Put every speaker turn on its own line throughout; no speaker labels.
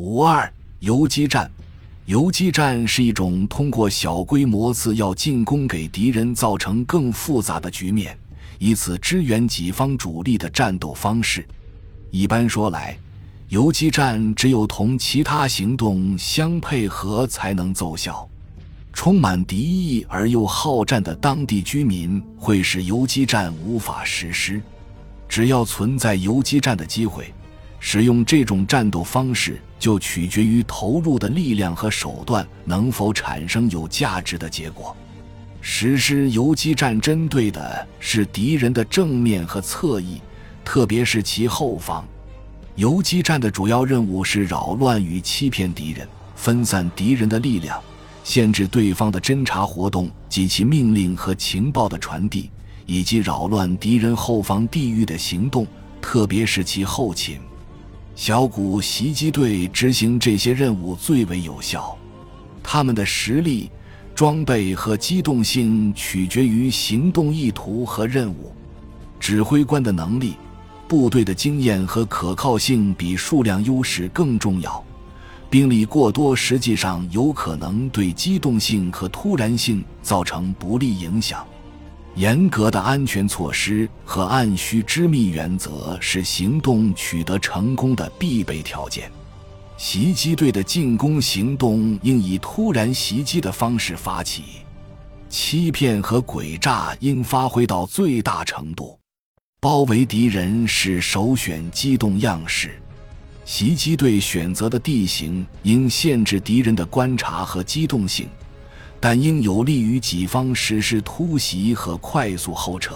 五二游击战，游击战是一种通过小规模次要进攻给敌人造成更复杂的局面，以此支援己方主力的战斗方式。一般说来，游击战只有同其他行动相配合才能奏效。充满敌意而又好战的当地居民会使游击战无法实施。只要存在游击战的机会，使用这种战斗方式就取决于投入的力量和手段能否产生有价值的结果。实施游击战针对的是敌人的正面和侧翼，特别是其后方。游击战的主要任务是扰乱与欺骗敌人，分散敌人的力量。限制对方的侦察活动及其命令和情报的传递，以及扰乱敌人后方地域的行动，特别是其后勤。小股袭击队执行这些任务最为有效。他们的实力、装备和机动性取决于行动意图和任务。指挥官的能力、部队的经验和可靠性比数量优势更重要。兵力过多实际上有可能对机动性和突然性造成不利影响。严格的安全措施和按需知密原则是行动取得成功的必备条件。袭击队的进攻行动应以突然袭击的方式发起，欺骗和诡诈应发挥到最大程度。包围敌人是首选机动样式。袭击队选择的地形应限制敌人的观察和机动性，但应有利于己方实施突袭和快速后撤。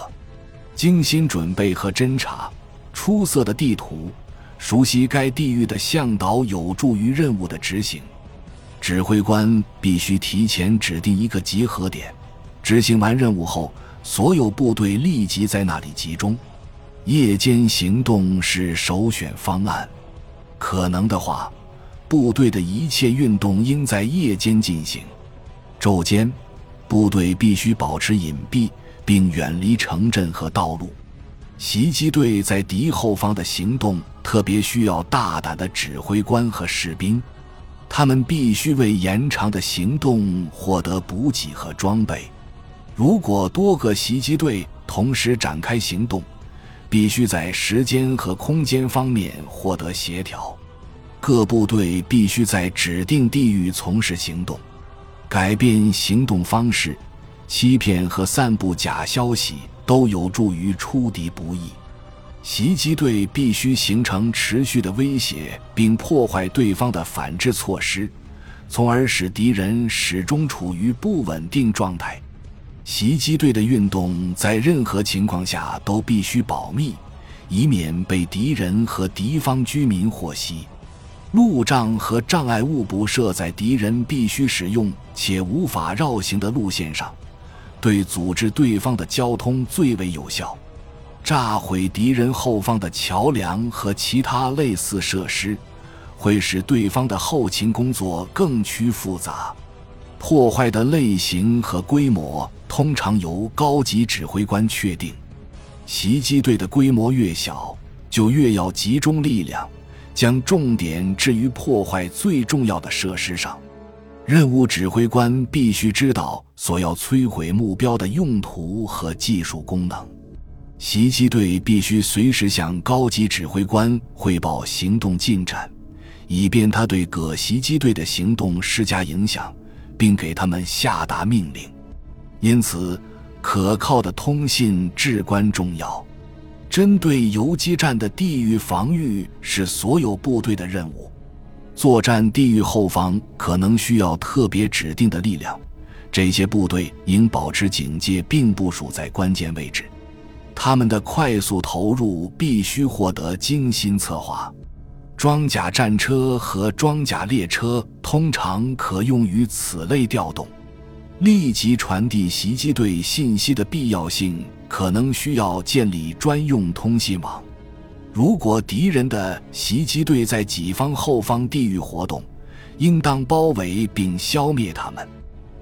精心准备和侦查，出色的地图，熟悉该地域的向导有助于任务的执行。指挥官必须提前指定一个集合点，执行完任务后，所有部队立即在那里集中。夜间行动是首选方案。可能的话，部队的一切运动应在夜间进行。昼间，部队必须保持隐蔽，并远离城镇和道路。袭击队在敌后方的行动特别需要大胆的指挥官和士兵，他们必须为延长的行动获得补给和装备。如果多个袭击队同时展开行动，必须在时间和空间方面获得协调，各部队必须在指定地域从事行动，改变行动方式，欺骗和散布假消息都有助于出敌不意。袭击队必须形成持续的威胁，并破坏对方的反制措施，从而使敌人始终处于不稳定状态。袭击队的运动在任何情况下都必须保密，以免被敌人和敌方居民获悉。路障和障碍物布设在敌人必须使用且无法绕行的路线上，对阻止对方的交通最为有效。炸毁敌人后方的桥梁和其他类似设施，会使对方的后勤工作更趋复杂。破坏的类型和规模通常由高级指挥官确定。袭击队的规模越小，就越要集中力量，将重点置于破坏最重要的设施上。任务指挥官必须知道所要摧毁目标的用途和技术功能。袭击队必须随时向高级指挥官汇报行动进展，以便他对各袭击队的行动施加影响。并给他们下达命令，因此，可靠的通信至关重要。针对游击战的地域防御是所有部队的任务。作战地域后方可能需要特别指定的力量，这些部队应保持警戒并部署在关键位置。他们的快速投入必须获得精心策划。装甲战车和装甲列车通常可用于此类调动。立即传递袭击队信息的必要性可能需要建立专用通信网。如果敌人的袭击队在己方后方地域活动，应当包围并消灭他们。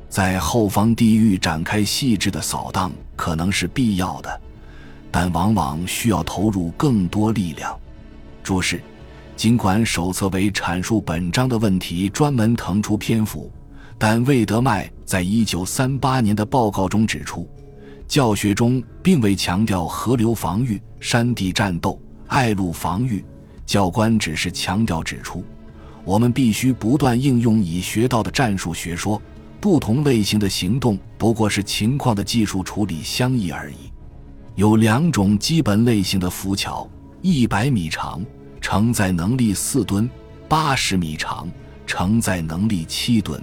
在后方地域展开细致的扫荡可能是必要的，但往往需要投入更多力量。注释。尽管手册为阐述本章的问题专门腾出篇幅，但魏德迈在一九三八年的报告中指出，教学中并未强调河流防御、山地战斗、隘路防御，教官只是强调指出，我们必须不断应用已学到的战术学说，不同类型的行动不过是情况的技术处理相异而已。有两种基本类型的浮桥，一百米长。承载能力四吨，八十米长，承载能力七吨。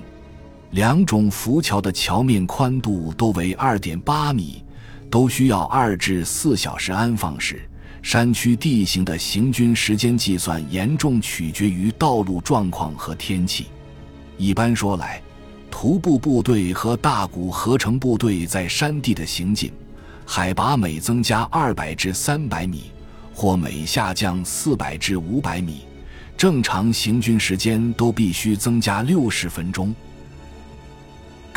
两种浮桥的桥面宽度都为二点八米，都需要二至四小时安放时。山区地形的行军时间计算严重取决于道路状况和天气。一般说来，徒步部队和大股合成部队在山地的行进，海拔每增加二百至三百米。或每下降四百至五百米，正常行军时间都必须增加六十分钟。